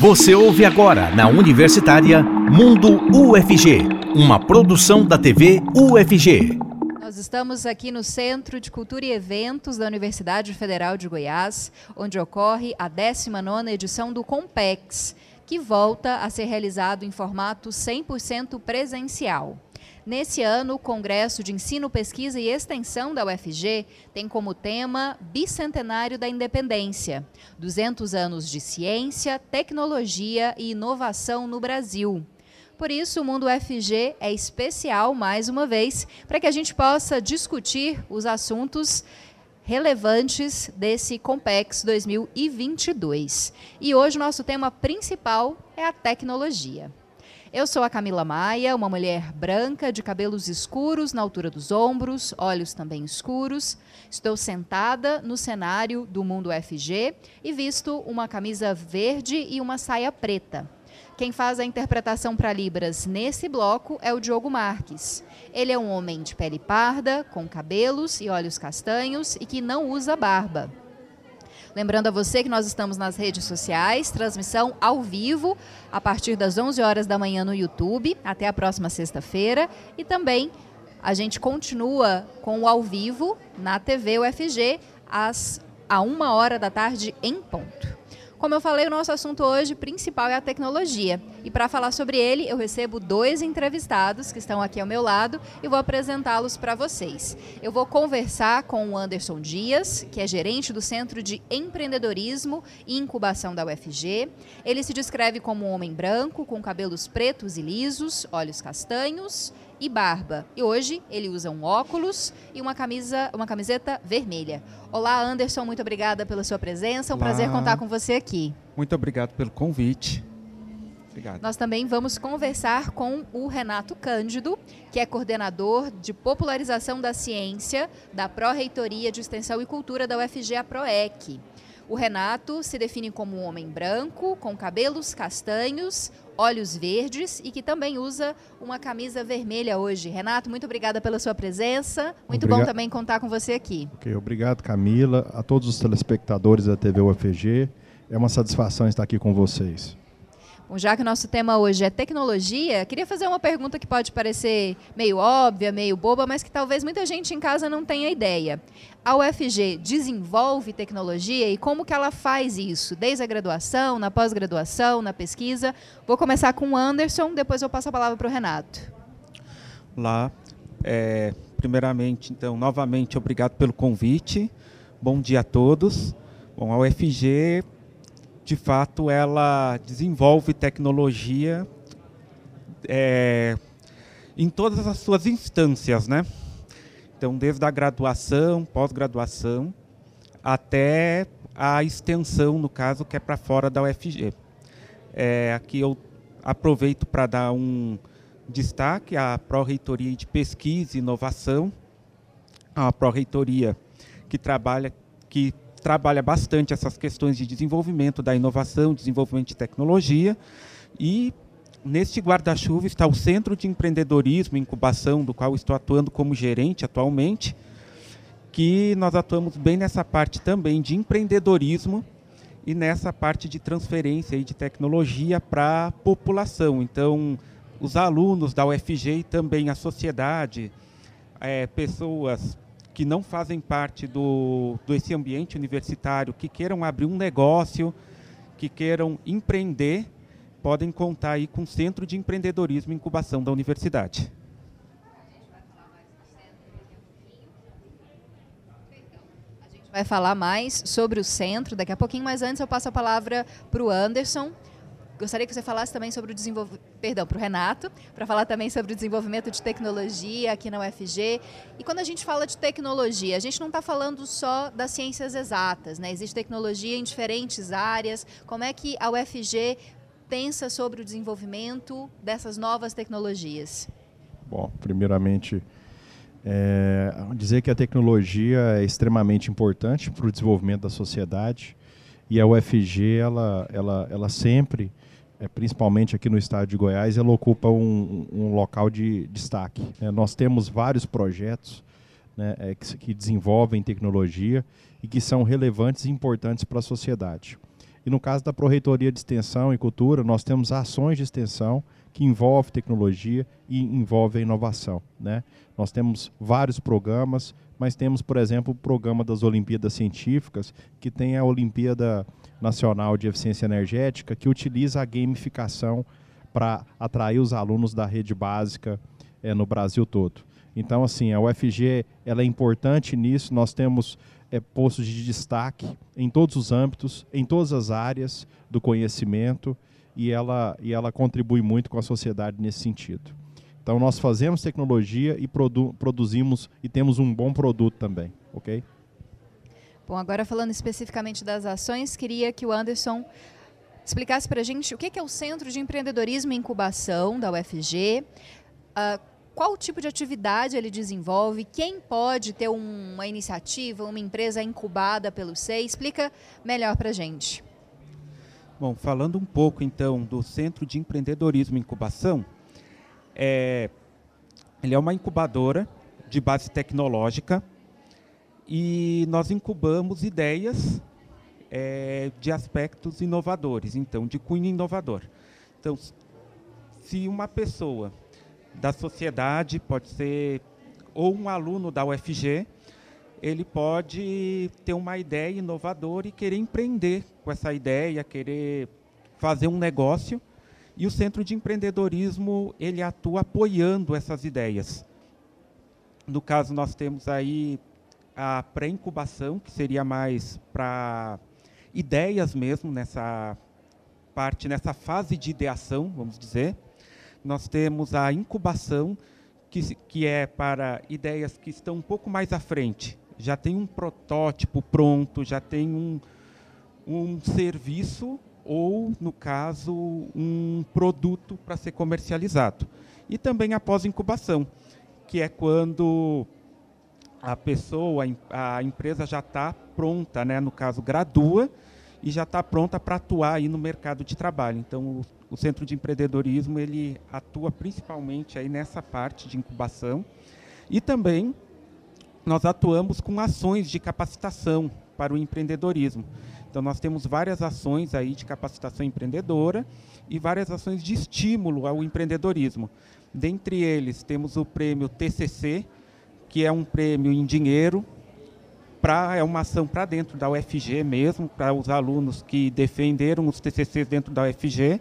Você ouve agora na Universitária Mundo UFG, uma produção da TV UFG. Nós estamos aqui no Centro de Cultura e Eventos da Universidade Federal de Goiás, onde ocorre a 19ª edição do Compex, que volta a ser realizado em formato 100% presencial. Nesse ano, o Congresso de Ensino, Pesquisa e Extensão da UFG tem como tema Bicentenário da Independência: 200 anos de ciência, tecnologia e inovação no Brasil. Por isso, o Mundo UFG é especial, mais uma vez, para que a gente possa discutir os assuntos relevantes desse Compex 2022. E hoje nosso tema principal é a tecnologia. Eu sou a Camila Maia, uma mulher branca de cabelos escuros na altura dos ombros, olhos também escuros. Estou sentada no cenário do Mundo FG e visto uma camisa verde e uma saia preta. Quem faz a interpretação para Libras nesse bloco é o Diogo Marques. Ele é um homem de pele parda, com cabelos e olhos castanhos e que não usa barba. Lembrando a você que nós estamos nas redes sociais, transmissão ao vivo, a partir das 11 horas da manhã no YouTube, até a próxima sexta-feira. E também a gente continua com o ao vivo na TV UFG, às, a uma hora da tarde em ponto. Como eu falei, o nosso assunto hoje principal é a tecnologia. E para falar sobre ele, eu recebo dois entrevistados que estão aqui ao meu lado e vou apresentá-los para vocês. Eu vou conversar com o Anderson Dias, que é gerente do Centro de Empreendedorismo e Incubação da UFG. Ele se descreve como um homem branco, com cabelos pretos e lisos, olhos castanhos e barba. E hoje ele usa um óculos e uma camisa, uma camiseta vermelha. Olá, Anderson, muito obrigada pela sua presença. É um Olá. prazer contar com você aqui. Muito obrigado pelo convite. Obrigado. Nós também vamos conversar com o Renato Cândido, que é coordenador de popularização da ciência da Pró-Reitoria de Extensão e Cultura da UFG, a PROEC. O Renato se define como um homem branco, com cabelos castanhos, olhos verdes e que também usa uma camisa vermelha hoje. Renato, muito obrigada pela sua presença. Muito Obriga bom também contar com você aqui. Okay, obrigado, Camila, a todos os telespectadores da TV UFG. É uma satisfação estar aqui com vocês. Já que o nosso tema hoje é tecnologia, queria fazer uma pergunta que pode parecer meio óbvia, meio boba, mas que talvez muita gente em casa não tenha ideia. A UFG desenvolve tecnologia e como que ela faz isso? Desde a graduação, na pós-graduação, na pesquisa? Vou começar com o Anderson, depois eu passo a palavra para o Renato. Olá. É, primeiramente, então, novamente, obrigado pelo convite. Bom dia a todos. Bom, a UFG de fato, ela desenvolve tecnologia é, em todas as suas instâncias, né? Então, desde a graduação, pós-graduação, até a extensão, no caso, que é para fora da UFG. É, aqui eu aproveito para dar um destaque à Pró-Reitoria de Pesquisa e Inovação, a Pró-Reitoria que trabalha, que trabalha bastante essas questões de desenvolvimento da inovação, desenvolvimento de tecnologia e neste guarda-chuva está o Centro de Empreendedorismo e Incubação, do qual estou atuando como gerente atualmente, que nós atuamos bem nessa parte também de empreendedorismo e nessa parte de transferência de tecnologia para a população. Então, os alunos da UFG e também a sociedade, é, pessoas que não fazem parte do, desse ambiente universitário, que queiram abrir um negócio, que queiram empreender, podem contar aí com o Centro de Empreendedorismo e Incubação da Universidade. vai falar mais sobre o centro daqui a pouquinho, mas antes eu passo a palavra para o Anderson. Gostaria que você falasse também sobre o desenvolvimento, perdão, para o Renato, para falar também sobre o desenvolvimento de tecnologia aqui na UFG. E quando a gente fala de tecnologia, a gente não está falando só das ciências exatas, né? Existe tecnologia em diferentes áreas. Como é que a UFG pensa sobre o desenvolvimento dessas novas tecnologias? Bom, primeiramente, é, dizer que a tecnologia é extremamente importante para o desenvolvimento da sociedade e a UFG ela, ela, ela sempre é, principalmente aqui no estado de Goiás, ela ocupa um, um local de destaque. É, nós temos vários projetos né, é, que, que, desenvolvem tecnologia e que são relevantes e importantes para a sociedade. E no caso da Proreitoria de Extensão e Cultura, nós temos ações de extensão que envolvem tecnologia e envolvem inovação. Né? Nós temos vários programas, mas temos, por exemplo, o programa das Olimpíadas Científicas, que tem a Olimpíada Nacional de Eficiência Energética, que utiliza a gamificação para atrair os alunos da rede básica é, no Brasil todo. Então, assim, a UFG ela é importante nisso. Nós temos é, postos de destaque em todos os âmbitos, em todas as áreas do conhecimento, e ela, e ela contribui muito com a sociedade nesse sentido. Então nós fazemos tecnologia e produ produzimos e temos um bom produto também, ok? Bom, agora falando especificamente das ações, queria que o Anderson explicasse para a gente o que é o Centro de Empreendedorismo e Incubação da UFG, ah, qual tipo de atividade ele desenvolve, quem pode ter uma iniciativa, uma empresa incubada pelo SEI, explica melhor para a gente. Bom, falando um pouco então do Centro de Empreendedorismo e Incubação, é, ele é uma incubadora de base tecnológica e nós incubamos ideias é, de aspectos inovadores, então, de cunho inovador. Então, se uma pessoa da sociedade, pode ser ou um aluno da UFG, ele pode ter uma ideia inovadora e querer empreender com essa ideia, querer fazer um negócio e o Centro de Empreendedorismo, ele atua apoiando essas ideias. No caso, nós temos aí a pré-incubação, que seria mais para ideias mesmo, nessa parte, nessa fase de ideação, vamos dizer. Nós temos a incubação, que, que é para ideias que estão um pouco mais à frente. Já tem um protótipo pronto, já tem um, um serviço ou, no caso, um produto para ser comercializado. E também a pós-incubação, que é quando a pessoa, a empresa já está pronta, né? no caso, gradua e já está pronta para atuar aí no mercado de trabalho. Então, o, o, Centro de Empreendedorismo ele atua principalmente aí nessa parte de incubação e também nós atuamos com ações de capacitação para o empreendedorismo. Então nós temos várias ações aí de capacitação empreendedora e várias ações de estímulo ao empreendedorismo. Dentre eles temos o prêmio TCC, que é um prêmio em dinheiro para é uma ação para dentro da UFG mesmo, para os alunos que defenderam os TCCs dentro da UFG.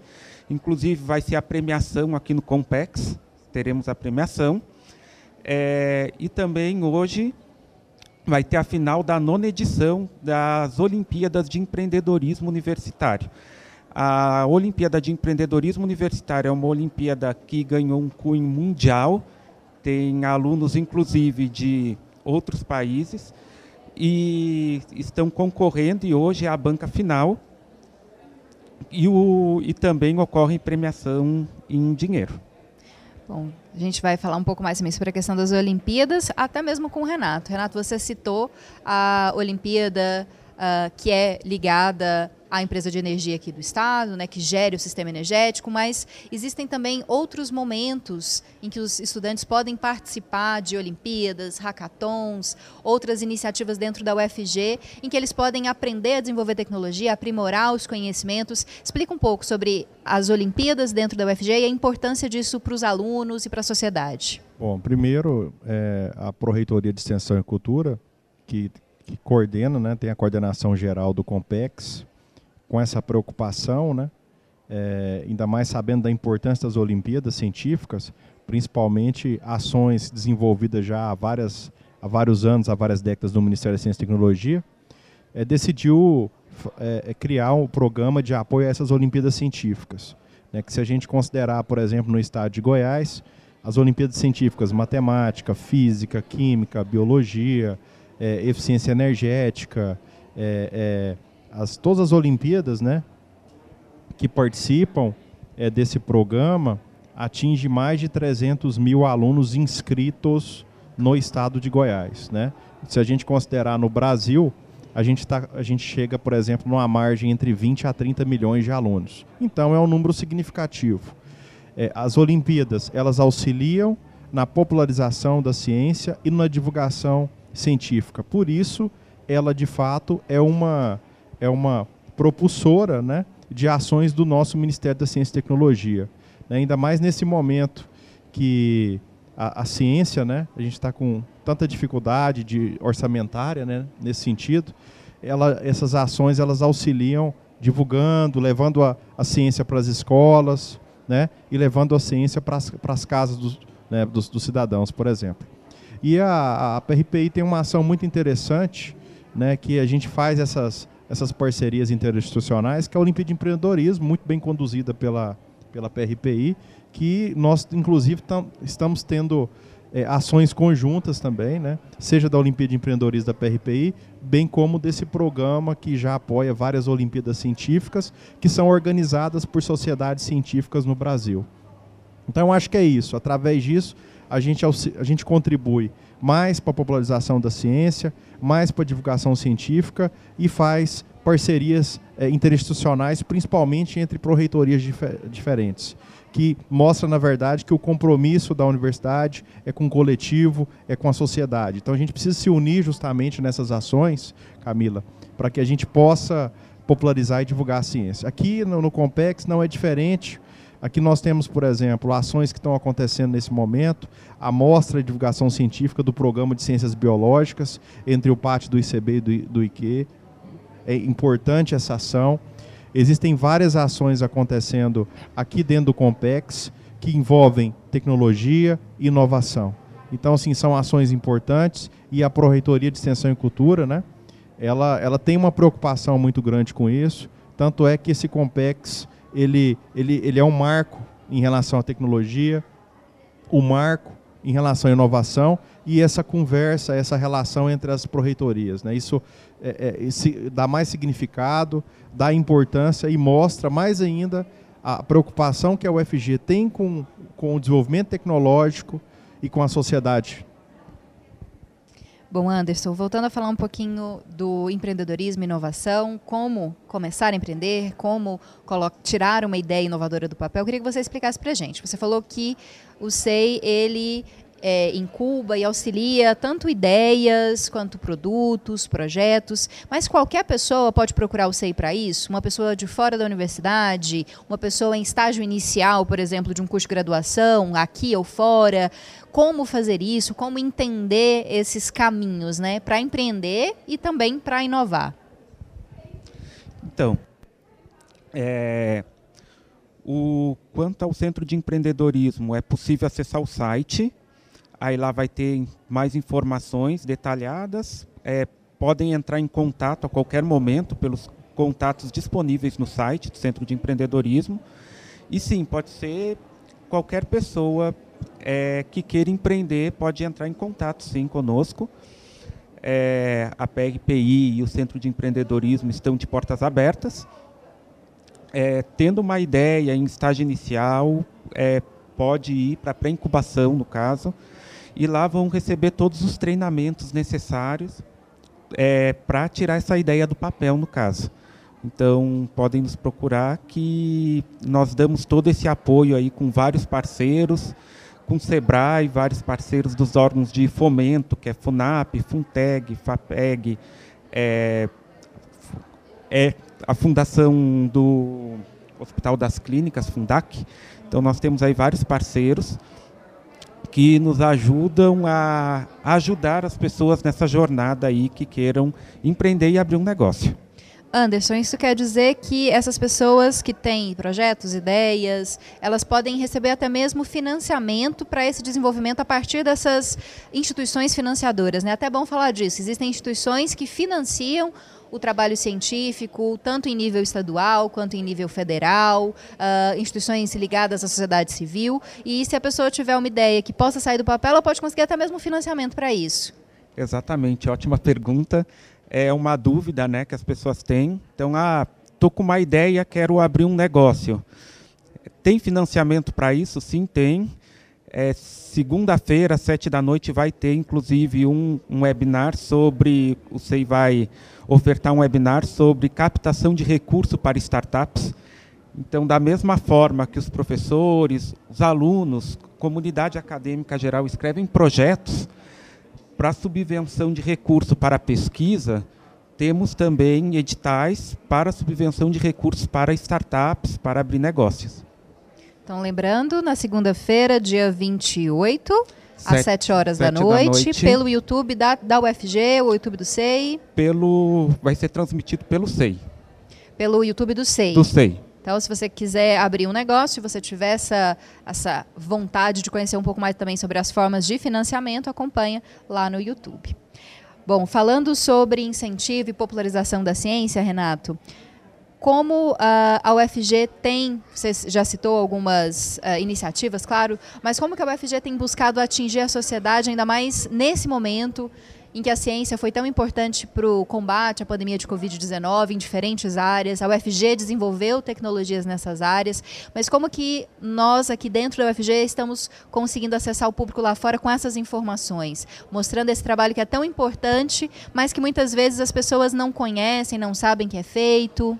Inclusive vai ser a premiação aqui no Compex, teremos a premiação. É, e também hoje vai ter a final da nona edição das Olimpíadas de Empreendedorismo Universitário. A Olimpíada de Empreendedorismo Universitário é uma Olimpíada que ganhou um cunho mundial, tem alunos, inclusive, de outros países, e estão concorrendo, e hoje é a banca final, e, o, e também ocorre premiação em dinheiro. Bom, a gente vai falar um pouco mais sobre a questão das Olimpíadas, até mesmo com o Renato. Renato, você citou a Olimpíada uh, que é ligada a empresa de energia aqui do estado, né, que gere o sistema energético, mas existem também outros momentos em que os estudantes podem participar de Olimpíadas, hackathons, outras iniciativas dentro da UFG, em que eles podem aprender a desenvolver tecnologia, aprimorar os conhecimentos. Explica um pouco sobre as Olimpíadas dentro da UFG e a importância disso para os alunos e para a sociedade. Bom, primeiro, é, a Proreitoria de Extensão e Cultura, que, que coordena, né, tem a coordenação geral do Compex, com essa preocupação, né? É, ainda mais sabendo da importância das Olimpíadas científicas, principalmente ações desenvolvidas já há, várias, há vários anos, há várias décadas no Ministério da Ciência e Tecnologia, é, decidiu é, é, criar um programa de apoio a essas Olimpíadas científicas. Né, que se a gente considerar, por exemplo, no estado de Goiás, as Olimpíadas científicas, matemática, física, química, biologia, é, eficiência energética, é, as, todas as Olimpíadas, né, que participam é, desse programa, atinge mais de 300 mil alunos inscritos no estado de Goiás, né? Se a gente considerar no Brasil, a gente, tá, a gente chega, por exemplo, numa margem entre 20 a 30 milhões de alunos. Então é um número significativo. É, as Olimpíadas, elas auxiliam na popularização da ciência e na divulgação científica. Por isso, ela de fato é uma é uma propulsora né, de ações do nosso Ministério da Ciência e Tecnologia. Né, ainda mais nesse momento que a, a ciência, né, a gente está com tanta dificuldade de orçamentária né, nesse sentido, ela, essas ações elas auxiliam divulgando, levando a, a ciência para as escolas né, e levando a ciência para as casas dos, né, dos, dos, cidadãos, por exemplo. E a, a PRPI tem uma ação muito interessante, né, que a gente faz essas, essas parcerias interinstitucionais, que é a Olimpíada de Empreendedorismo, muito bem conduzida pela, pela PRPI, que nós, inclusive, tam, estamos tendo é, ações conjuntas também, né? seja da Olimpíada de Empreendedorismo da PRPI, bem como desse programa que já apoia várias Olimpíadas Científicas, que são organizadas por sociedades científicas no Brasil. Então, eu acho que é isso. Através disso, a gente, a gente contribui mais para a popularização da ciência, mais para a divulgação científica e faz parcerias é, interinstitucionais, principalmente entre pró-reitorias dif diferentes que mostra, na verdade, que o compromisso da universidade é com o coletivo, é com a sociedade. Então a gente precisa se unir justamente nessas ações, Camila, para que a gente possa popularizar e divulgar a ciência. Aqui no, no Compex não é diferente. Aqui nós temos, por exemplo, ações que estão acontecendo nesse momento, a mostra de divulgação científica do programa de ciências biológicas entre o pátio do ICB e do, do IQ. É importante essa ação. Existem várias ações acontecendo aqui dentro do Compex que envolvem tecnologia e inovação. Então, assim, são ações importantes e a Pró-Reitoria de Extensão e Cultura, né, ela, ela tem uma preocupação muito grande com isso, tanto é que esse Compex, ele, ele, ele é um marco em relação à tecnologia, o um marco em relação à inovação e essa conversa, essa relação entre as pró-reitorias. Né? Isso é, é, esse, dá mais significado, dá importância e mostra mais ainda a preocupação que a UFG tem com, com o desenvolvimento tecnológico e com a sociedade. Bom, Anderson, voltando a falar um pouquinho do empreendedorismo e inovação, como começar a empreender, como tirar uma ideia inovadora do papel, eu queria que você explicasse para a gente. Você falou que o SEI, ele é, incuba e auxilia tanto ideias quanto produtos, projetos, mas qualquer pessoa pode procurar o SEI para isso? Uma pessoa de fora da universidade, uma pessoa em estágio inicial, por exemplo, de um curso de graduação, aqui ou fora. Como fazer isso? Como entender esses caminhos né, para empreender e também para inovar? Então, é, o, quanto ao centro de empreendedorismo, é possível acessar o site Aí lá vai ter mais informações detalhadas. É, podem entrar em contato a qualquer momento pelos contatos disponíveis no site do Centro de Empreendedorismo. E sim, pode ser qualquer pessoa é, que queira empreender pode entrar em contato sim conosco. É, a PRPI e o Centro de Empreendedorismo estão de portas abertas. É, tendo uma ideia em estágio inicial, é, pode ir para pré-incubação, no caso, e lá vão receber todos os treinamentos necessários é, para tirar essa ideia do papel, no caso. Então, podem nos procurar que nós damos todo esse apoio aí com vários parceiros, com o SEBRAE, vários parceiros dos órgãos de fomento, que é FUNAP, FUNTEG, FAPEG, é, é a fundação do Hospital das Clínicas, FUNDAC. Então, nós temos aí vários parceiros que nos ajudam a ajudar as pessoas nessa jornada aí que queiram empreender e abrir um negócio. Anderson, isso quer dizer que essas pessoas que têm projetos, ideias, elas podem receber até mesmo financiamento para esse desenvolvimento a partir dessas instituições financiadoras, né? Até bom falar disso. Existem instituições que financiam o trabalho científico, tanto em nível estadual quanto em nível federal, uh, instituições ligadas à sociedade civil. E se a pessoa tiver uma ideia que possa sair do papel, ela pode conseguir até mesmo financiamento para isso. Exatamente, ótima pergunta. É uma dúvida né, que as pessoas têm. Então, ah, estou com uma ideia, quero abrir um negócio. Tem financiamento para isso? Sim, tem. É, Segunda-feira, sete da noite, vai ter inclusive um, um webinar sobre. O SEI vai ofertar um webinar sobre captação de recurso para startups. Então, da mesma forma que os professores, os alunos, comunidade acadêmica geral escrevem projetos para subvenção de recurso para pesquisa, temos também editais para subvenção de recursos para startups, para abrir negócios. Então, lembrando, na segunda-feira, dia 28, Sete, às 7 horas da noite, da noite, pelo YouTube da, da UFG, o YouTube do SEI. Pelo, vai ser transmitido pelo SEI. Pelo YouTube do SEI. Do SEI. Então, se você quiser abrir um negócio, se você tiver essa, essa vontade de conhecer um pouco mais também sobre as formas de financiamento, acompanha lá no YouTube. Bom, falando sobre incentivo e popularização da ciência, Renato, como uh, a UFG tem, você já citou algumas uh, iniciativas, claro, mas como que a UFG tem buscado atingir a sociedade, ainda mais nesse momento em que a ciência foi tão importante para o combate à pandemia de Covid-19 em diferentes áreas. A UFG desenvolveu tecnologias nessas áreas, mas como que nós aqui dentro da UFG estamos conseguindo acessar o público lá fora com essas informações, mostrando esse trabalho que é tão importante, mas que muitas vezes as pessoas não conhecem, não sabem que é feito.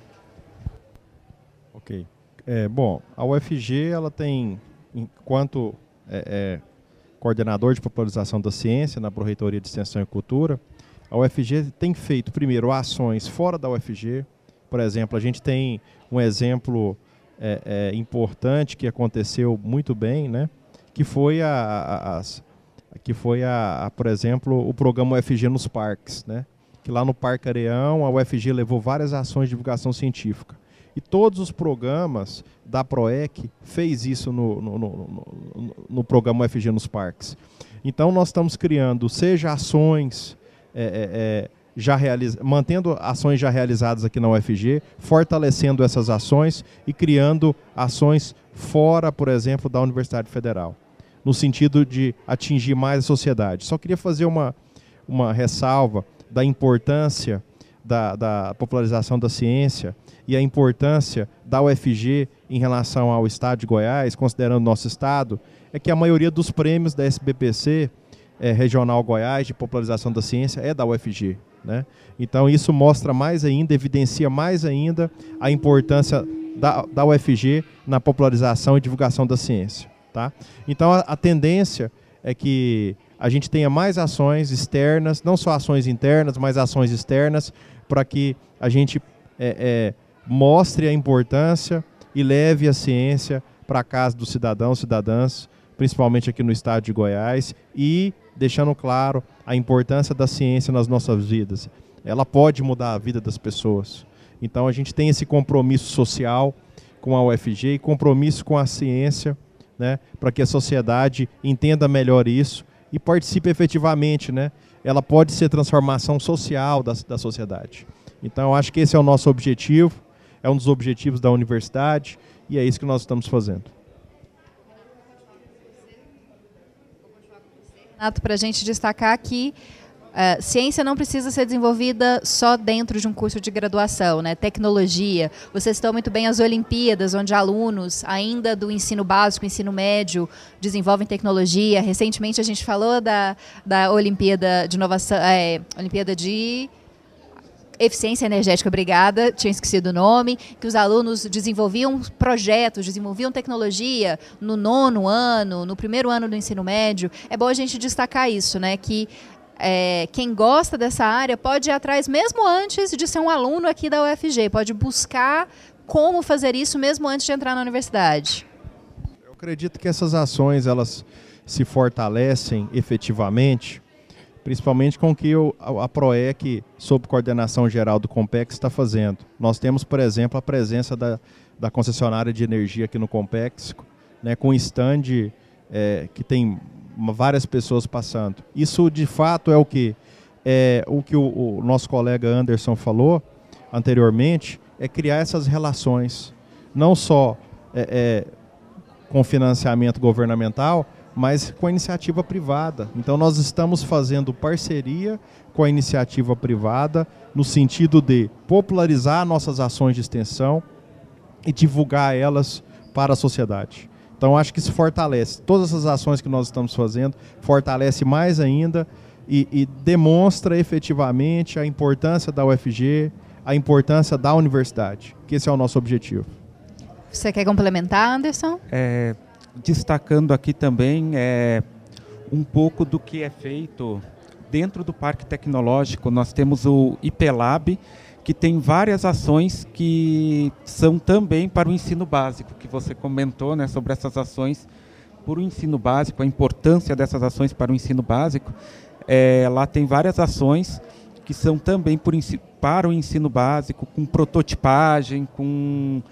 É, bom, a UFG ela tem, enquanto é, é, coordenador de popularização da ciência na Proreitoria de Extensão e Cultura, a UFG tem feito, primeiro, ações fora da UFG. Por exemplo, a gente tem um exemplo é, é, importante que aconteceu muito bem, né? que foi, a, a, que foi a, a, por exemplo, o programa UFG nos parques. Né? Que lá no Parque Areão, a UFG levou várias ações de divulgação científica. E todos os programas da PROEC fez isso no, no, no, no programa UFG nos parques. Então nós estamos criando, seja ações, é, é, é já mantendo ações já realizadas aqui na UFG, fortalecendo essas ações e criando ações fora, por exemplo, da Universidade Federal, no sentido de atingir mais a sociedade. Só queria fazer uma, uma ressalva da importância da, da popularização da ciência e a importância da UFG em relação ao Estado de Goiás, considerando nosso Estado, é que a maioria dos prêmios da SBPC é, Regional Goiás de Popularização da Ciência é da UFG. Né? Então isso mostra mais ainda, evidencia mais ainda a importância da, da UFG na popularização e divulgação da ciência. Tá? Então a, a tendência é que a gente tenha mais ações externas, não só ações internas, mas ações externas, para que a gente é, é, mostre a importância e leve a ciência para a casa dos cidadãos, cidadãs, principalmente aqui no estado de Goiás, e deixando claro a importância da ciência nas nossas vidas. Ela pode mudar a vida das pessoas. Então a gente tem esse compromisso social com a UFG e compromisso com a ciência, né, para que a sociedade entenda melhor isso e participe efetivamente, né? Ela pode ser transformação social da, da sociedade. Então, eu acho que esse é o nosso objetivo é um dos objetivos da universidade e é isso que nós estamos fazendo. Renato, para a gente destacar que Uh, ciência não precisa ser desenvolvida só dentro de um curso de graduação, né? Tecnologia. Vocês estão muito bem as Olimpíadas, onde alunos ainda do ensino básico, ensino médio, desenvolvem tecnologia. Recentemente a gente falou da, da Olimpíada de inovação, é, Olimpíada de eficiência energética, obrigada, tinha esquecido o nome, que os alunos desenvolviam projetos, desenvolviam tecnologia no nono ano, no primeiro ano do ensino médio. É bom a gente destacar isso, né? Que é, quem gosta dessa área pode ir atrás mesmo antes de ser um aluno aqui da UFG, pode buscar como fazer isso mesmo antes de entrar na universidade. Eu acredito que essas ações elas se fortalecem efetivamente principalmente com o que a PROEC, sob coordenação geral do Compex, está fazendo. Nós temos, por exemplo, a presença da, da concessionária de energia aqui no Compex, né, com stand é, que tem várias pessoas passando. Isso, de fato, é o que? É, o que o, o nosso colega Anderson falou anteriormente, é criar essas relações, não só é, é, com financiamento governamental, mas com a iniciativa privada. Então nós estamos fazendo parceria com a iniciativa privada no sentido de popularizar nossas ações de extensão e divulgar elas para a sociedade. Então acho que isso fortalece. Todas essas ações que nós estamos fazendo fortalece mais ainda e, e demonstra efetivamente a importância da UFG, a importância da universidade, que esse é o nosso objetivo. Você quer complementar, Anderson? É, destacando aqui também é, um pouco do que é feito dentro do Parque Tecnológico nós temos o IPLab, que tem várias ações que são também para o ensino básico, que você comentou né, sobre essas ações para o ensino básico, a importância dessas ações para o ensino básico. É, lá tem várias ações que são também por, para o ensino básico, com prototipagem, com,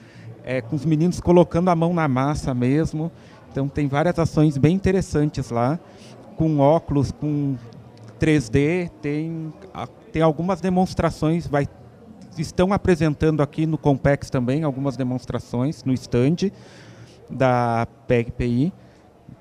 é, com os meninos colocando a mão na massa mesmo. Então tem várias ações bem interessantes lá, com óculos, com 3D, tem, tem algumas demonstrações, vai estão apresentando aqui no Compex também algumas demonstrações no stand da PEGPI.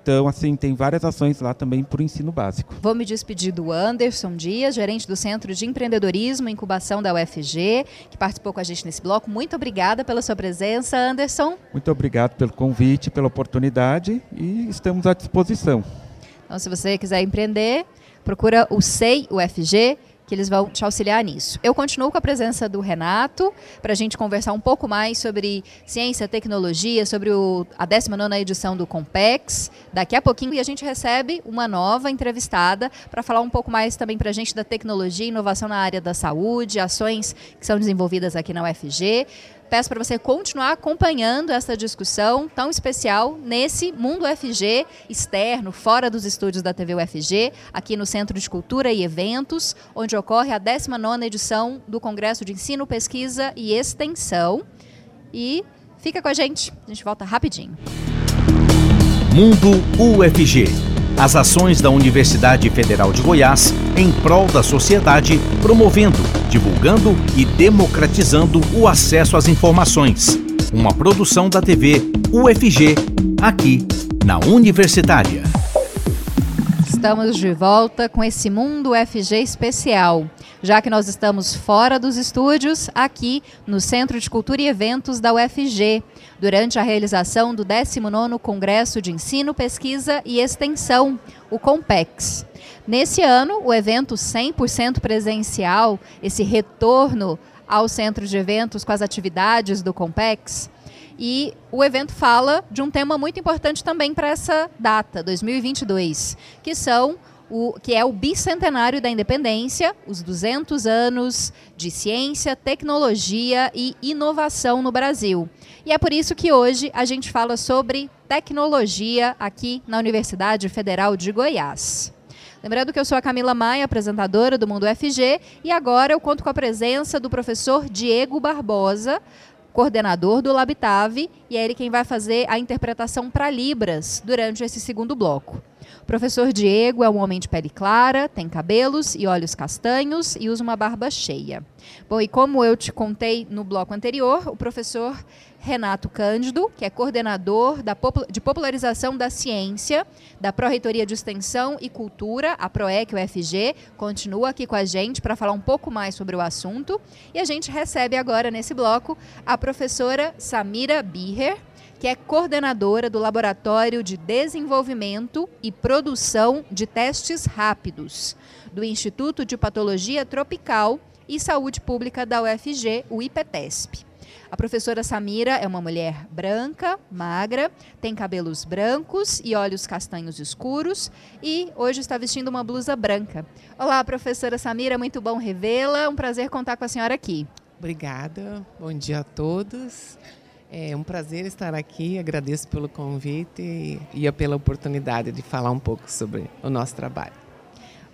Então, assim, tem várias ações lá também para o ensino básico. Vou me despedir do Anderson Dias, gerente do Centro de Empreendedorismo e Incubação da UFG, que participou com a gente nesse bloco. Muito obrigada pela sua presença, Anderson. Muito obrigado pelo convite, pela oportunidade e estamos à disposição. Então, se você quiser empreender, procura o SEI UFG que eles vão te auxiliar nisso. Eu continuo com a presença do Renato para a gente conversar um pouco mais sobre ciência, tecnologia, sobre o, a 19 edição do Compex. Daqui a pouquinho e a gente recebe uma nova entrevistada para falar um pouco mais também para a gente da tecnologia e inovação na área da saúde, ações que são desenvolvidas aqui na UFG. Peço para você continuar acompanhando essa discussão tão especial nesse Mundo UFG externo, fora dos estúdios da TV UFG, aqui no Centro de Cultura e Eventos, onde ocorre a 19ª edição do Congresso de Ensino, Pesquisa e Extensão. E fica com a gente, a gente volta rapidinho. Mundo UFG as ações da Universidade Federal de Goiás em prol da sociedade, promovendo, divulgando e democratizando o acesso às informações. Uma produção da TV UFG, aqui na Universitária. Estamos de volta com esse Mundo UFG especial, já que nós estamos fora dos estúdios, aqui no Centro de Cultura e Eventos da UFG durante a realização do 19º Congresso de Ensino, Pesquisa e Extensão, o COMPEX. Nesse ano, o evento 100% presencial, esse retorno ao centro de eventos com as atividades do Compex. E o evento fala de um tema muito importante também para essa data, 2022, que são o, que é o bicentenário da independência, os 200 anos de ciência, tecnologia e inovação no Brasil. E é por isso que hoje a gente fala sobre tecnologia aqui na Universidade Federal de Goiás. Lembrando que eu sou a Camila Maia, apresentadora do Mundo FG, e agora eu conto com a presença do professor Diego Barbosa, coordenador do Labitave, e é ele quem vai fazer a interpretação para Libras durante esse segundo bloco. Professor Diego é um homem de pele clara, tem cabelos e olhos castanhos e usa uma barba cheia. Bom, e como eu te contei no bloco anterior, o professor Renato Cândido, que é coordenador de popularização da ciência da Pró-Reitoria de Extensão e Cultura, a PROEC UFG, continua aqui com a gente para falar um pouco mais sobre o assunto. E a gente recebe agora nesse bloco a professora Samira Birrer, que é coordenadora do Laboratório de Desenvolvimento e Produção de Testes Rápidos do Instituto de Patologia Tropical e Saúde Pública da UFG, o IPTESP. A professora Samira é uma mulher branca, magra, tem cabelos brancos e olhos castanhos escuros e hoje está vestindo uma blusa branca. Olá, professora Samira, muito bom revê-la. Um prazer contar com a senhora aqui. Obrigada. Bom dia a todos. É um prazer estar aqui. Agradeço pelo convite e pela oportunidade de falar um pouco sobre o nosso trabalho.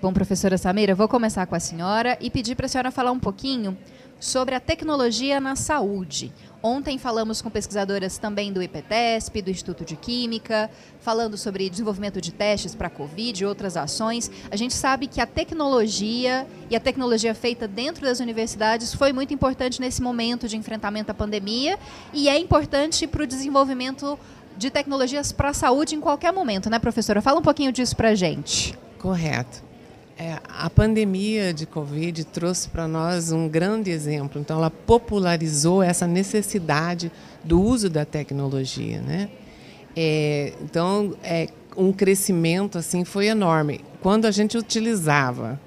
Bom, professora Samira, vou começar com a senhora e pedir para a senhora falar um pouquinho sobre a tecnologia na saúde. Ontem falamos com pesquisadoras também do IPTESP, do Instituto de Química, falando sobre desenvolvimento de testes para a Covid e outras ações. A gente sabe que a tecnologia e a tecnologia feita dentro das universidades foi muito importante nesse momento de enfrentamento à pandemia e é importante para o desenvolvimento de tecnologias para a saúde em qualquer momento, né, professora? Fala um pouquinho disso para a gente. Correto. É, a pandemia de Covid trouxe para nós um grande exemplo. Então, ela popularizou essa necessidade do uso da tecnologia, né? É, então, é, um crescimento assim foi enorme. Quando a gente utilizava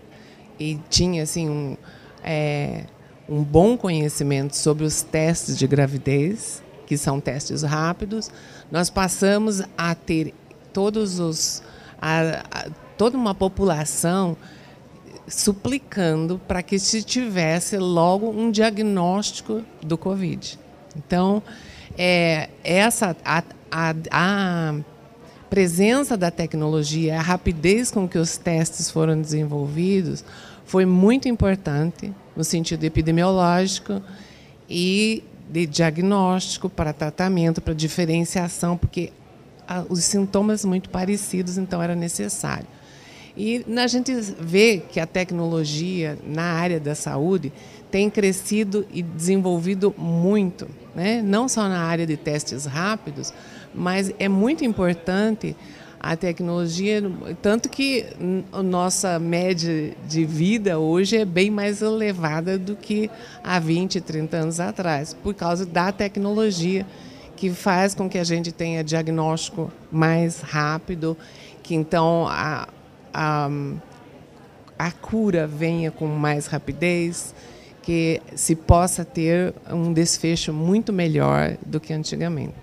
e tinha assim um, é, um bom conhecimento sobre os testes de gravidez, que são testes rápidos, nós passamos a ter todos os a, a, toda uma população suplicando para que se tivesse logo um diagnóstico do Covid. Então, é, essa a, a, a presença da tecnologia, a rapidez com que os testes foram desenvolvidos, foi muito importante no sentido epidemiológico e de diagnóstico para tratamento, para diferenciação, porque os sintomas muito parecidos, então era necessário. E a gente vê que a tecnologia na área da saúde tem crescido e desenvolvido muito, né? não só na área de testes rápidos, mas é muito importante a tecnologia, tanto que a nossa média de vida hoje é bem mais elevada do que há 20, 30 anos atrás, por causa da tecnologia que faz com que a gente tenha diagnóstico mais rápido, que então a, a, a cura venha com mais rapidez, que se possa ter um desfecho muito melhor do que antigamente.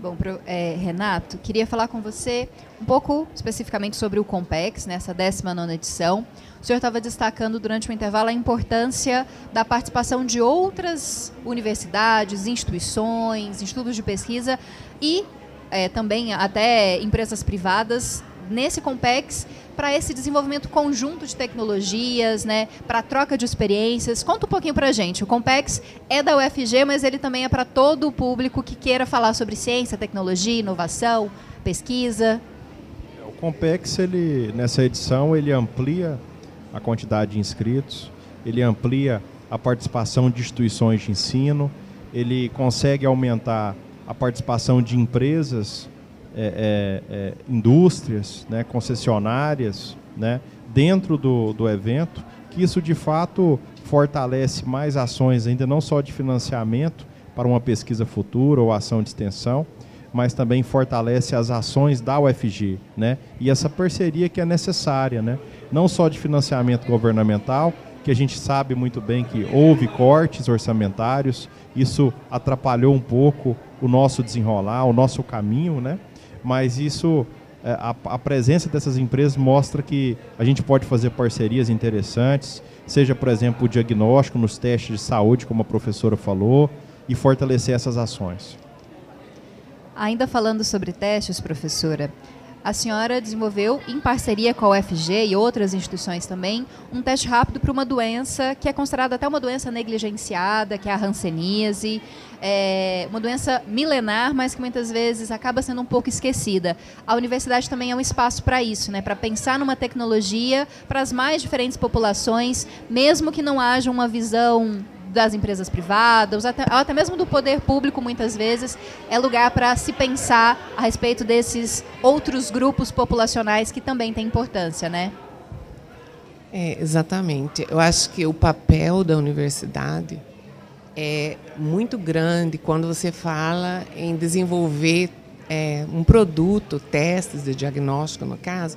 Bom, é, Renato, queria falar com você um pouco especificamente sobre o Compex, nessa 19 edição. O senhor estava destacando durante o intervalo a importância da participação de outras universidades, instituições, institutos de pesquisa e é, também até empresas privadas nesse Compex para esse desenvolvimento conjunto de tecnologias, né, para troca de experiências. Conta um pouquinho para a gente. O Compex é da UFG, mas ele também é para todo o público que queira falar sobre ciência, tecnologia, inovação, pesquisa. O Compex, ele, nessa edição, ele amplia a quantidade de inscritos, ele amplia a participação de instituições de ensino, ele consegue aumentar a participação de empresas é, é, é, indústrias, né, concessionárias, né, dentro do, do evento, que isso de fato fortalece mais ações, ainda não só de financiamento para uma pesquisa futura ou ação de extensão, mas também fortalece as ações da UFG, né? E essa parceria que é necessária, né? Não só de financiamento governamental, que a gente sabe muito bem que houve cortes orçamentários, isso atrapalhou um pouco o nosso desenrolar, o nosso caminho, né? Mas isso é, a, a, presença dessas empresas mostra que a gente pode fazer parcerias interessantes, seja, por exemplo, o diagnóstico nos testes de saúde, como a professora falou, e fortalecer essas ações. Ainda falando sobre testes, professora, a senhora desenvolveu, em parceria com a UFG e outras instituições também, um teste rápido para uma doença que é considerada até uma doença negligenciada, que é a hanseníase. É uma doença milenar, mas que muitas vezes acaba sendo um pouco esquecida. A universidade também é um espaço para isso, né? para pensar numa tecnologia para as mais diferentes populações, mesmo que não haja uma visão das empresas privadas, até, até mesmo do poder público, muitas vezes, é lugar para se pensar a respeito desses outros grupos populacionais que também têm importância, né? É, exatamente. Eu acho que o papel da universidade é muito grande quando você fala em desenvolver é, um produto, testes de diagnóstico, no caso,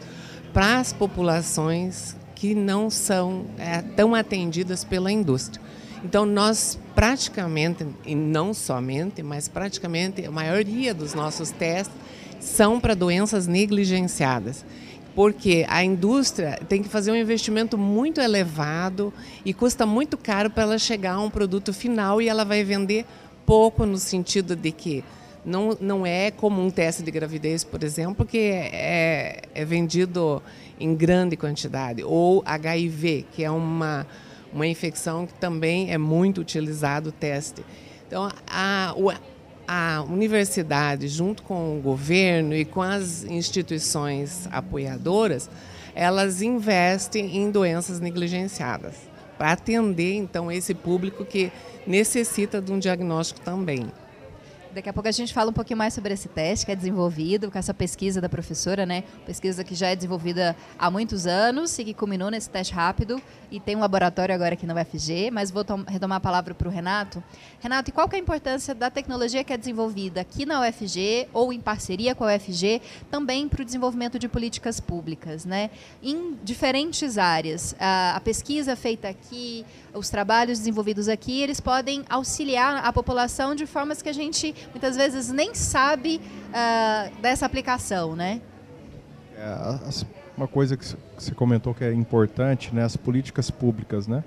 para as populações que não são é, tão atendidas pela indústria. Então, nós praticamente, e não somente, mas praticamente a maioria dos nossos testes são para doenças negligenciadas. Porque a indústria tem que fazer um investimento muito elevado e custa muito caro para ela chegar a um produto final e ela vai vender pouco no sentido de que não, não é como um teste de gravidez, por exemplo, que é, é vendido em grande quantidade, ou HIV, que é uma uma infecção que também é muito utilizado o teste. Então, a, a universidade, junto com o governo e com as instituições apoiadoras, elas investem em doenças negligenciadas, para atender, então, esse público que necessita de um diagnóstico também. Daqui a pouco a gente fala um pouquinho mais sobre esse teste que é desenvolvido, com essa pesquisa da professora, né? Pesquisa que já é desenvolvida há muitos anos e que culminou nesse teste rápido e tem um laboratório agora aqui na UFG, mas vou retomar a palavra para o Renato. Renato, e qual que é a importância da tecnologia que é desenvolvida aqui na UFG ou em parceria com a UFG também para o desenvolvimento de políticas públicas, né? Em diferentes áreas. A, a pesquisa feita aqui, os trabalhos desenvolvidos aqui, eles podem auxiliar a população de formas que a gente muitas vezes nem sabe uh, dessa aplicação, né? É, uma coisa que você comentou que é importante, né, as políticas públicas, né?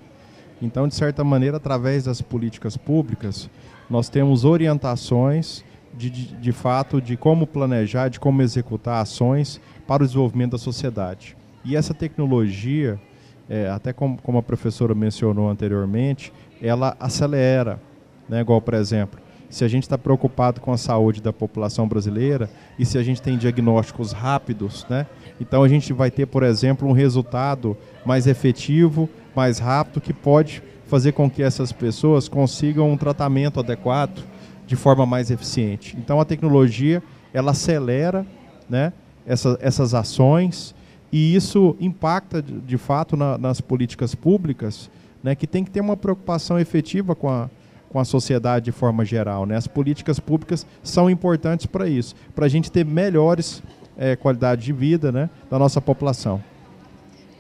Então, de certa maneira, através das políticas públicas, nós temos orientações de, de, de fato de como planejar, de como executar ações para o desenvolvimento da sociedade. E essa tecnologia, é, até como, como, a professora mencionou anteriormente, ela acelera, né? igual, por exemplo, se a gente está preocupado com a saúde da população brasileira e se a gente tem diagnósticos rápidos, né? então a gente vai ter, por exemplo, um resultado mais efetivo, mais rápido, que pode fazer com que essas pessoas consigam um tratamento adequado de forma mais eficiente. Então a tecnologia ela acelera né, essa, essas ações e isso impacta de, de fato na, nas políticas públicas, né, que tem que ter uma preocupação efetiva com a, com a sociedade de forma geral. Né? As políticas públicas são importantes para isso, para a gente ter melhores é, de vida né, da nossa população.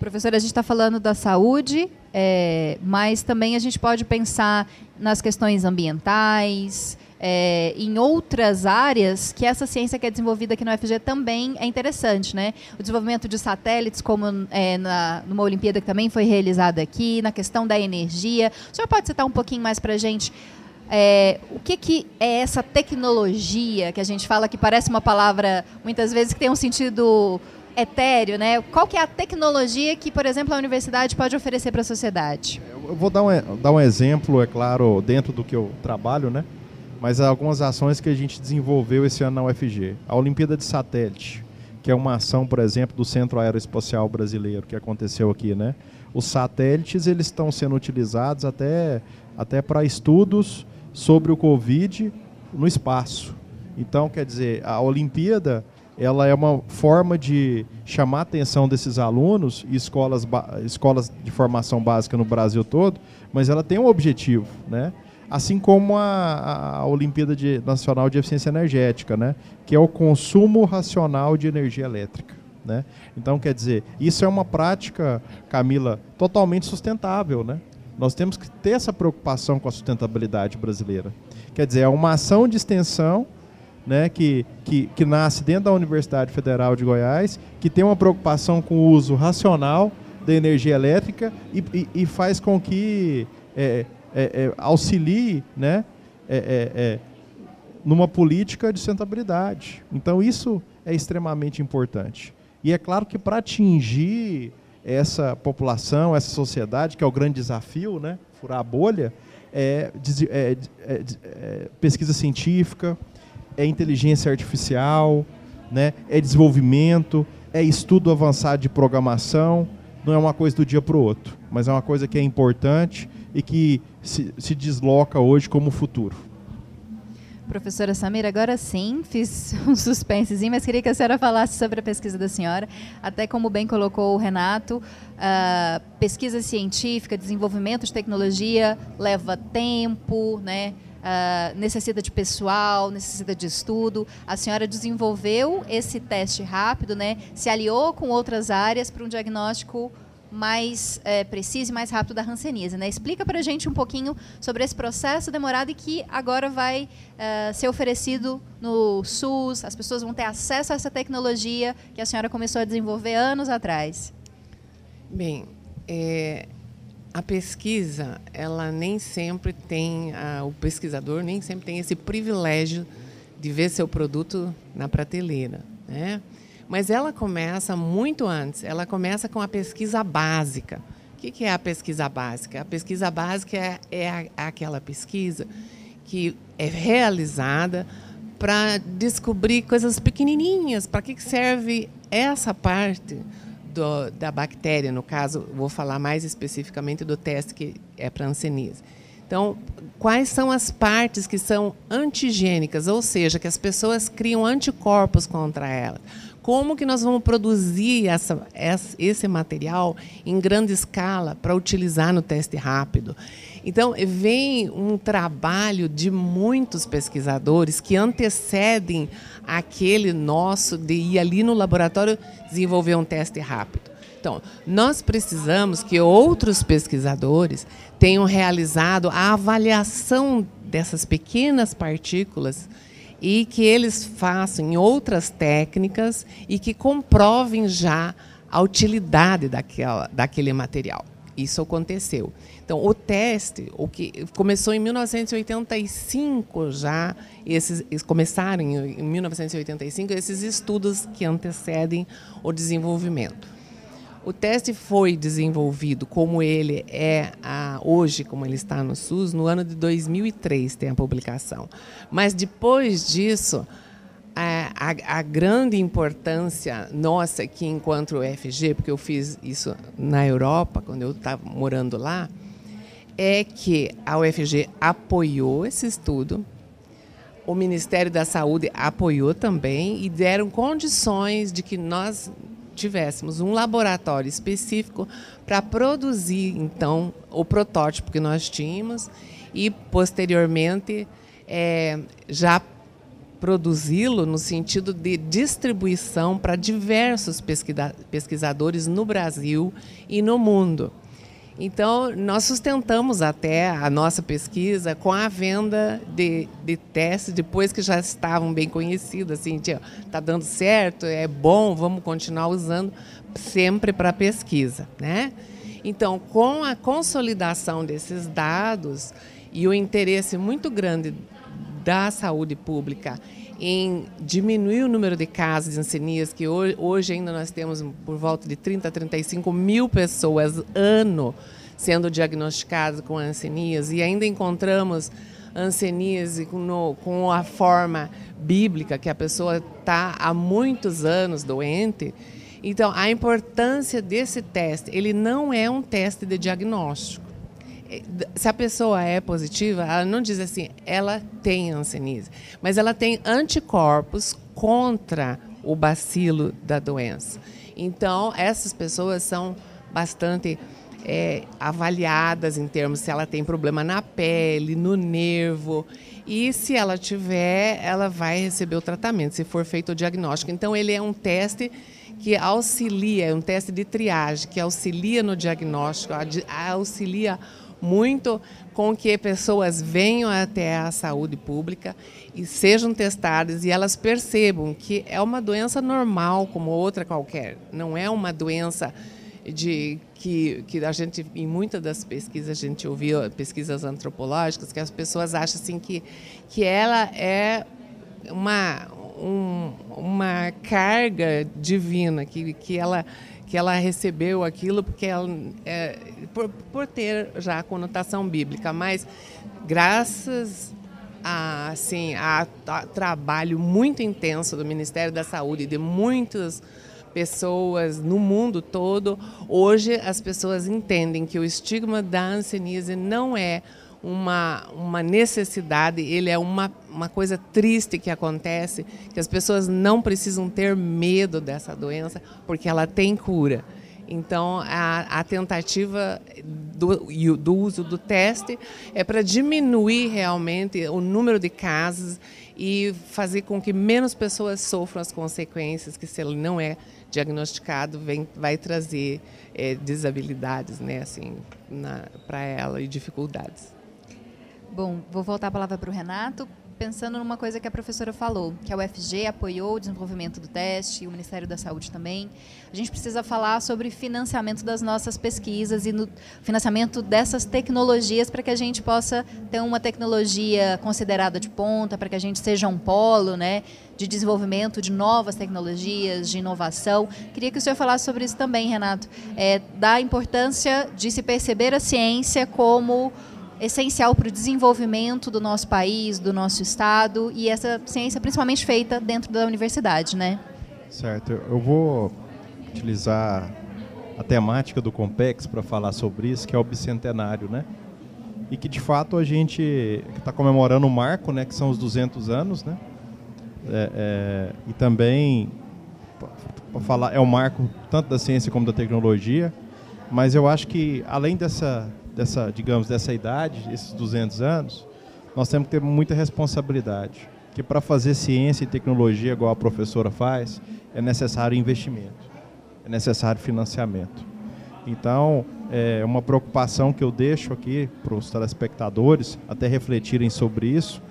Professora, a gente está falando da saúde, é, mas também a gente pode pensar nas questões ambientais, é, em outras áreas que essa ciência que é desenvolvida aqui no UFG também é interessante, né? O desenvolvimento de satélites, como é, na, numa Olimpíada que também foi realizada aqui, na questão da energia. O senhor pode citar um pouquinho mais para a gente é, o que, que é essa tecnologia que a gente fala que parece uma palavra muitas vezes que tem um sentido etéreo, né? Qual que é a tecnologia que, por exemplo, a universidade pode oferecer para a sociedade? Eu vou dar um, dar um exemplo, é claro, dentro do que eu trabalho, né? Mas algumas ações que a gente desenvolveu esse ano na UFG. A Olimpíada de Satélite, que é uma ação, por exemplo, do Centro Aeroespacial Brasileiro, que aconteceu aqui, né? Os satélites eles estão sendo utilizados até, até para estudos sobre o Covid no espaço. Então, quer dizer, a Olimpíada ela é uma forma de chamar a atenção desses alunos e escolas, escolas de formação básica no Brasil todo, mas ela tem um objetivo, né? Assim como a, a Olimpíada de, Nacional de Eficiência Energética, né? que é o consumo racional de energia elétrica. Né? Então, quer dizer, isso é uma prática, Camila, totalmente sustentável. Né? Nós temos que ter essa preocupação com a sustentabilidade brasileira. Quer dizer, é uma ação de extensão né, que, que, que nasce dentro da Universidade Federal de Goiás, que tem uma preocupação com o uso racional da energia elétrica e, e, e faz com que é, é, é, auxilie né, é, é, é, numa política de sustentabilidade. Então, isso é extremamente importante. E é claro que para atingir essa população, essa sociedade, que é o grande desafio, né, furar a bolha, é, pesquisa científica, é inteligência artificial, né, é desenvolvimento, é estudo avançado de programação. Não é uma coisa do dia para o outro, mas é uma coisa que é importante e que se, se desloca hoje como futuro. Professora Samira, agora sim, fiz um suspensezinho, mas queria que a senhora falasse sobre a pesquisa da senhora. Até como bem colocou o Renato, uh, pesquisa científica, desenvolvimento de tecnologia leva tempo, né? Uh, necessita de pessoal, necessita de estudo. A senhora desenvolveu esse teste rápido, né? Se aliou com outras áreas para um diagnóstico mais é, preciso e mais rápido da hanseníase. Né? Explica para a gente um pouquinho sobre esse processo demorado e que agora vai é, ser oferecido no SUS, as pessoas vão ter acesso a essa tecnologia que a senhora começou a desenvolver anos atrás. Bem, é, a pesquisa, ela nem sempre tem, a, o pesquisador nem sempre tem esse privilégio de ver seu produto na prateleira. Né? Mas ela começa muito antes, ela começa com a pesquisa básica. O que é a pesquisa básica? A pesquisa básica é, é aquela pesquisa que é realizada para descobrir coisas pequenininhas, para que serve essa parte do, da bactéria, no caso, vou falar mais especificamente do teste que é para ansenise. Então, quais são as partes que são antigênicas, ou seja, que as pessoas criam anticorpos contra elas? Como que nós vamos produzir essa, esse material em grande escala para utilizar no teste rápido. Então, vem um trabalho de muitos pesquisadores que antecedem aquele nosso de ir ali no laboratório desenvolver um teste rápido. Então, nós precisamos que outros pesquisadores tenham realizado a avaliação dessas pequenas partículas e que eles façam outras técnicas e que comprovem já a utilidade daquela, daquele material. Isso aconteceu. Então, o teste, o que começou em 1985 já, esses começaram em 1985 esses estudos que antecedem o desenvolvimento. O teste foi desenvolvido como ele é a, hoje, como ele está no SUS, no ano de 2003 tem a publicação. Mas depois disso, a, a, a, grande importância nossa aqui enquanto UFG, porque eu fiz isso na Europa, quando eu estava morando lá, é que a UFG apoiou esse estudo, o Ministério da Saúde apoiou também e deram condições de que nós tivéssemos um laboratório específico para produzir, então, o protótipo que nós tínhamos e, posteriormente, é, já produzi-lo no sentido de distribuição para diversos pesquisadores no Brasil e no mundo. Então, nós sustentamos até a nossa pesquisa com a venda de, de testes, depois que já estavam bem conhecidos, assim, está dando certo, é bom, vamos continuar usando, sempre para pesquisa. Né? Então, com a consolidação desses dados e o interesse muito grande da saúde pública em diminuir o número de casos de ancenias, que hoje ainda nós temos por volta de 30 a 35 mil pessoas ano sendo diagnosticadas com ancenias, e ainda encontramos ancenias com, com a forma bíblica, que a pessoa está há muitos anos doente. Então, a importância desse teste, ele não é um teste de diagnóstico se a pessoa é positiva, ela não diz assim, ela tem hanseníase, mas ela tem anticorpos contra o bacilo da doença. Então, essas pessoas são bastante é, avaliadas em termos se ela tem problema na pele, no nervo. E se ela tiver, ela vai receber o tratamento, se for feito o diagnóstico. Então, ele é um teste que auxilia, é um teste de triagem, que auxilia no diagnóstico, auxilia muito com que pessoas venham até a saúde pública e sejam testadas e elas percebam que é uma doença normal como outra qualquer, não é uma doença de que, que a gente em muitas das pesquisas a gente ouviu pesquisas antropológicas que as pessoas acham assim que que ela é uma um, uma carga divina que que ela que ela recebeu aquilo porque ela, é, por, por ter já a conotação bíblica, mas graças a, assim, a, a, trabalho muito intenso do Ministério da Saúde, de muitas pessoas no mundo todo, hoje as pessoas entendem que o estigma da hanseníase não é uma, uma necessidade, ele é uma, uma coisa triste que acontece, que as pessoas não precisam ter medo dessa doença, porque ela tem cura. Então, a, a tentativa do, do uso do teste é para diminuir realmente o número de casos e fazer com que menos pessoas sofram as consequências, que se ele não é diagnosticado, vem, vai trazer é, desabilidades né, assim, para ela e dificuldades. Bom, vou voltar a palavra para o Renato, pensando numa coisa que a professora falou, que a UFG apoiou o desenvolvimento do teste, o Ministério da Saúde também. A gente precisa falar sobre financiamento das nossas pesquisas e no financiamento dessas tecnologias para que a gente possa ter uma tecnologia considerada de ponta, para que a gente seja um polo, né, de desenvolvimento de novas tecnologias, de inovação. Queria que o senhor falasse sobre isso também, Renato, é, da importância de se perceber a ciência como essencial para o desenvolvimento do nosso país, do nosso estado e essa ciência principalmente feita dentro da universidade, né? Certo. Eu vou utilizar a temática do Compex para falar sobre isso, que é o bicentenário, né? E que de fato a gente está comemorando o marco, né? Que são os 200 anos, né? É, é, e também para falar é o marco tanto da ciência como da tecnologia, mas eu acho que além dessa dessa, digamos, dessa idade, esses 200 anos, nós temos que ter muita responsabilidade. Que para fazer ciência e tecnologia, igual a professora faz, é necessário investimento, é necessário financiamento. Então, é uma preocupação que eu deixo aqui para os telespectadores, até refletirem sobre isso,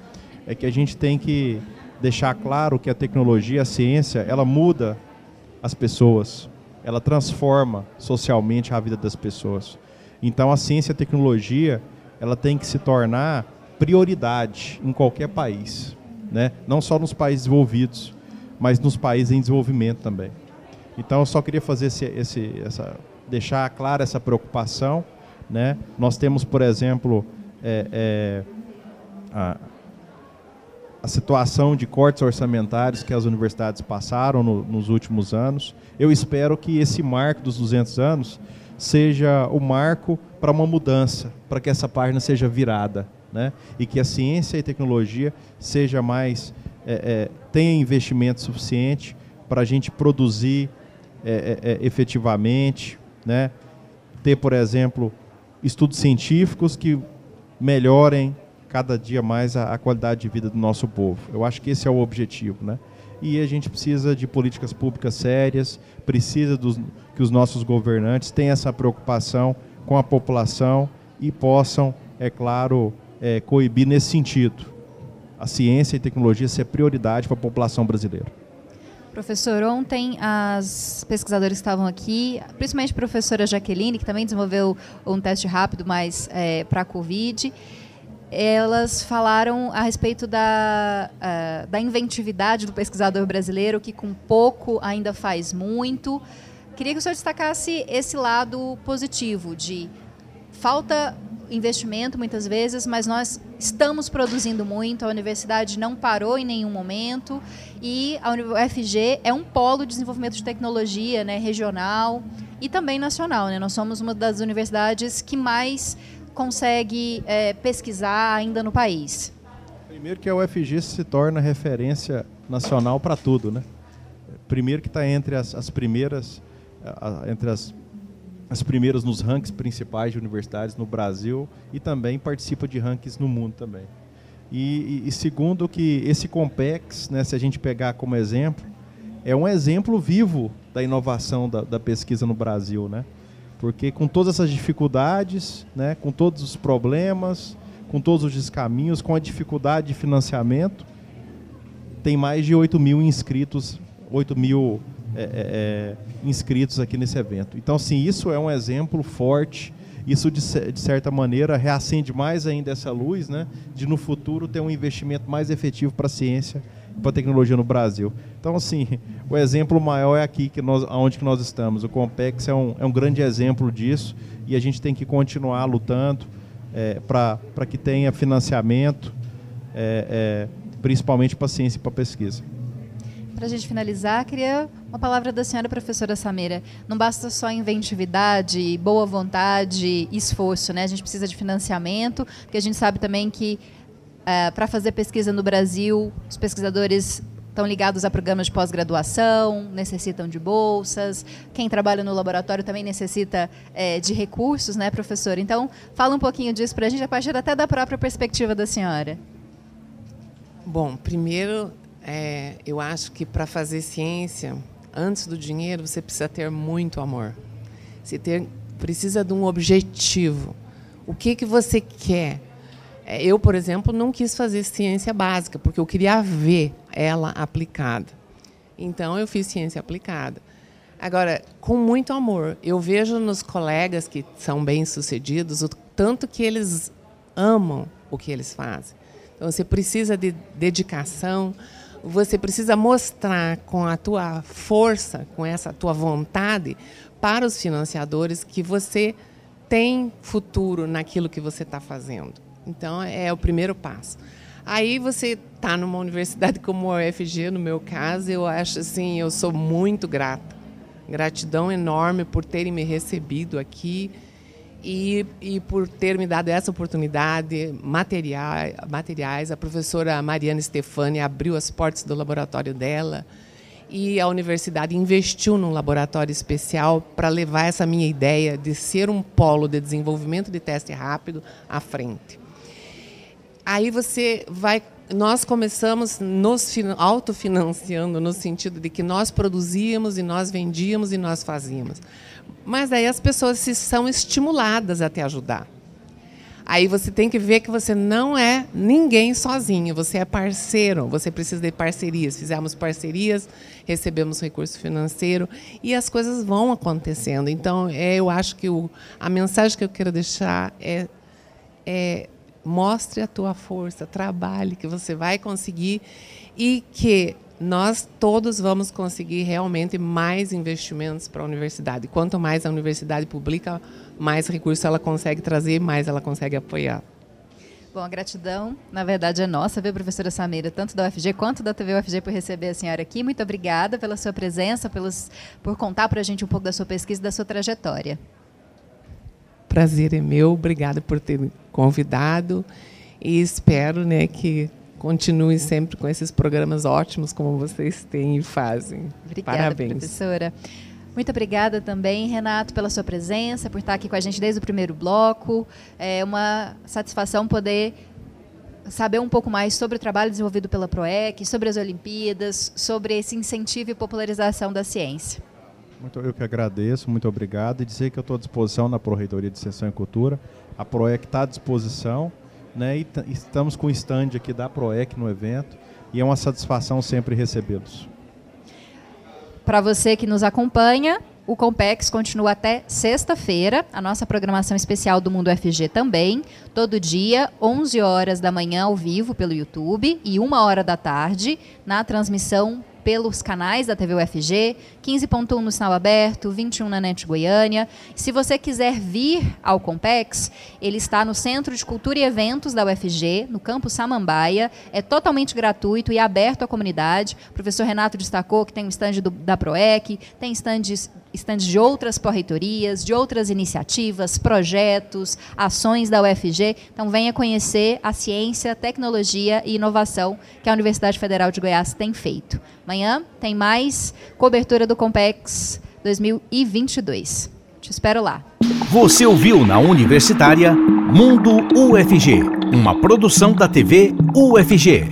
é que a gente tem que deixar claro que a tecnologia, a ciência, ela muda as pessoas. ela transforma socialmente a vida das pessoas. Então a ciência e a tecnologia, ela tem que se tornar prioridade em qualquer país, né? Não só nos países desenvolvidos, mas nos países em desenvolvimento também. Então eu só queria fazer esse, esse essa deixar clara essa preocupação, né? Nós temos, por exemplo, é, é, a, a situação de cortes orçamentários que as universidades passaram no, nos últimos anos. Eu espero que esse marco dos 200 anos seja o marco para uma mudança, para que essa página seja virada, né? E que a ciência e tecnologia seja mais é, é, tenha investimento suficiente para a gente produzir é, é, é, efetivamente, né? Ter, por exemplo, estudos científicos que melhorem cada dia mais a, a, qualidade de vida do nosso povo. Eu acho que esse é o objetivo, né? E a gente precisa de políticas públicas sérias, precisa dos, que os nossos governantes tenham essa preocupação com a população e possam, é claro, é, coibir nesse sentido. A ciência e tecnologia ser prioridade para a população brasileira. Professor, ontem as pesquisadoras que estavam aqui, principalmente a professora Jaqueline, que também desenvolveu um teste rápido, mas é, para a Covid, elas falaram a respeito da, uh, da inventividade do pesquisador brasileiro, que com pouco ainda faz muito. Queria que o senhor destacasse esse lado positivo de falta investimento muitas vezes, mas nós estamos produzindo muito, a universidade não parou em nenhum momento e a UFG é um polo de desenvolvimento de tecnologia né, regional e também nacional. Né? Nós somos uma das universidades que mais consegue é, pesquisar ainda no país? Primeiro que a UFG se torna referência nacional para tudo, né? Primeiro que está entre as, as primeiras, a, entre as, as primeiras nos rankings principais de universidades no Brasil e também participa de rankings no mundo também. E, e, e segundo que esse Compex, né, se a gente pegar como exemplo, é um exemplo vivo da inovação da, da pesquisa no Brasil, né? Porque com todas essas dificuldades, né, com todos os problemas, com todos os descaminhos, com a dificuldade de financiamento, tem mais de 8 mil inscritos, 8 mil é, é, é, inscritos aqui nesse evento. Então, assim, isso é um exemplo forte. Isso, de, de certa maneira, reacende mais ainda essa luz, né, de no futuro ter um investimento mais efetivo para a ciência para tecnologia no Brasil. Então, assim, o exemplo maior é aqui, que nós, onde que nós estamos. O Compex é um, é um grande exemplo disso e a gente tem que continuar lutando é, para que tenha financiamento, é, é, principalmente para ciência e para pesquisa. Para a gente finalizar, queria uma palavra da senhora professora Samira. Não basta só inventividade, boa vontade, esforço, né? A gente precisa de financiamento, porque a gente sabe também que Uh, para fazer pesquisa no Brasil, os pesquisadores estão ligados a programas de pós-graduação, necessitam de bolsas. Quem trabalha no laboratório também necessita é, de recursos, né, professor? Então, fala um pouquinho disso para a gente, a partir até da própria perspectiva da senhora. Bom, primeiro, é, eu acho que para fazer ciência, antes do dinheiro, você precisa ter muito amor. Você ter, precisa de um objetivo. O que, que você quer? É, eu, por exemplo, não quis fazer ciência básica, porque eu queria ver ela aplicada. Então, eu fiz ciência aplicada. Agora, com muito amor. Eu vejo nos colegas que são bem-sucedidos o tanto que eles amam o que eles fazem. Então, você precisa de dedicação, você precisa mostrar com a tua força, com essa tua vontade, para os financiadores que você tem futuro naquilo que você está fazendo. Então, é o primeiro passo. Aí você está numa universidade como a UFG, no meu caso, eu acho assim, eu sou muito grata. Gratidão enorme por terem me recebido aqui e, e por ter me dado essa oportunidade, materiais, materiais. A professora Mariana Stefani abriu as portas do laboratório dela e a universidade investiu num laboratório especial para levar essa minha ideia de ser um polo de desenvolvimento de teste rápido à frente. Aí você vai. Nós começamos nos autofinanciando no sentido de que nós produzíamos e nós vendíamos e nós fazíamos. Mas aí as pessoas se são estimuladas a te ajudar. Aí você tem que ver que você não é ninguém sozinho, você é parceiro, você precisa de parcerias. Fizemos parcerias, recebemos recurso financeiro e as coisas vão acontecendo. Então, é, eu acho que o, a mensagem que eu quero deixar é, é mostre a tua força, trabalhe, que você vai conseguir e que nós todos vamos conseguir realmente mais investimentos para a universidade. Quanto mais a universidade publica, mais recursos ela consegue trazer, mais ela consegue apoiar. Bom, a gratidão, na verdade, é nossa, viu, professora Samira, tanto da UFG quanto da TV UFG por receber a senhora aqui. Muito obrigada pela sua presença, pelos, por contar para a gente um pouco da sua pesquisa e da sua trajetória. Prazer é meu, obrigada por ter me convidado e espero né, que continue sempre com esses programas ótimos como vocês têm e fazem. Obrigada, Parabéns. professora. Muito obrigada também, Renato, pela sua presença, por estar aqui com a gente desde o primeiro bloco. É uma satisfação poder saber um pouco mais sobre o trabalho desenvolvido pela PROEC, sobre as Olimpíadas, sobre esse incentivo e popularização da ciência. Muito, eu que agradeço, muito obrigado. E dizer que eu estou à disposição na Proreitoria de Extensão e Cultura. A PROEC está à disposição né? E estamos com o stand aqui da PROEC no evento e é uma satisfação sempre recebê-los. Para você que nos acompanha, o Compex continua até sexta-feira, a nossa programação especial do Mundo FG também, todo dia, 11 horas da manhã ao vivo pelo YouTube e 1 hora da tarde na transmissão pelos canais da TV UFG, 15.1 no sinal aberto, 21 na NET Goiânia. Se você quiser vir ao Compex, ele está no Centro de Cultura e Eventos da UFG, no campus Samambaia. É totalmente gratuito e aberto à comunidade. O professor Renato destacou que tem um stand do, da PROEC, tem stands estandes de outras pró-reitorias, de outras iniciativas, projetos, ações da UFG. Então, venha conhecer a ciência, tecnologia e inovação que a Universidade Federal de Goiás tem feito. Amanhã tem mais cobertura do Compex 2022. Te espero lá. Você ouviu na Universitária Mundo UFG, uma produção da TV UFG.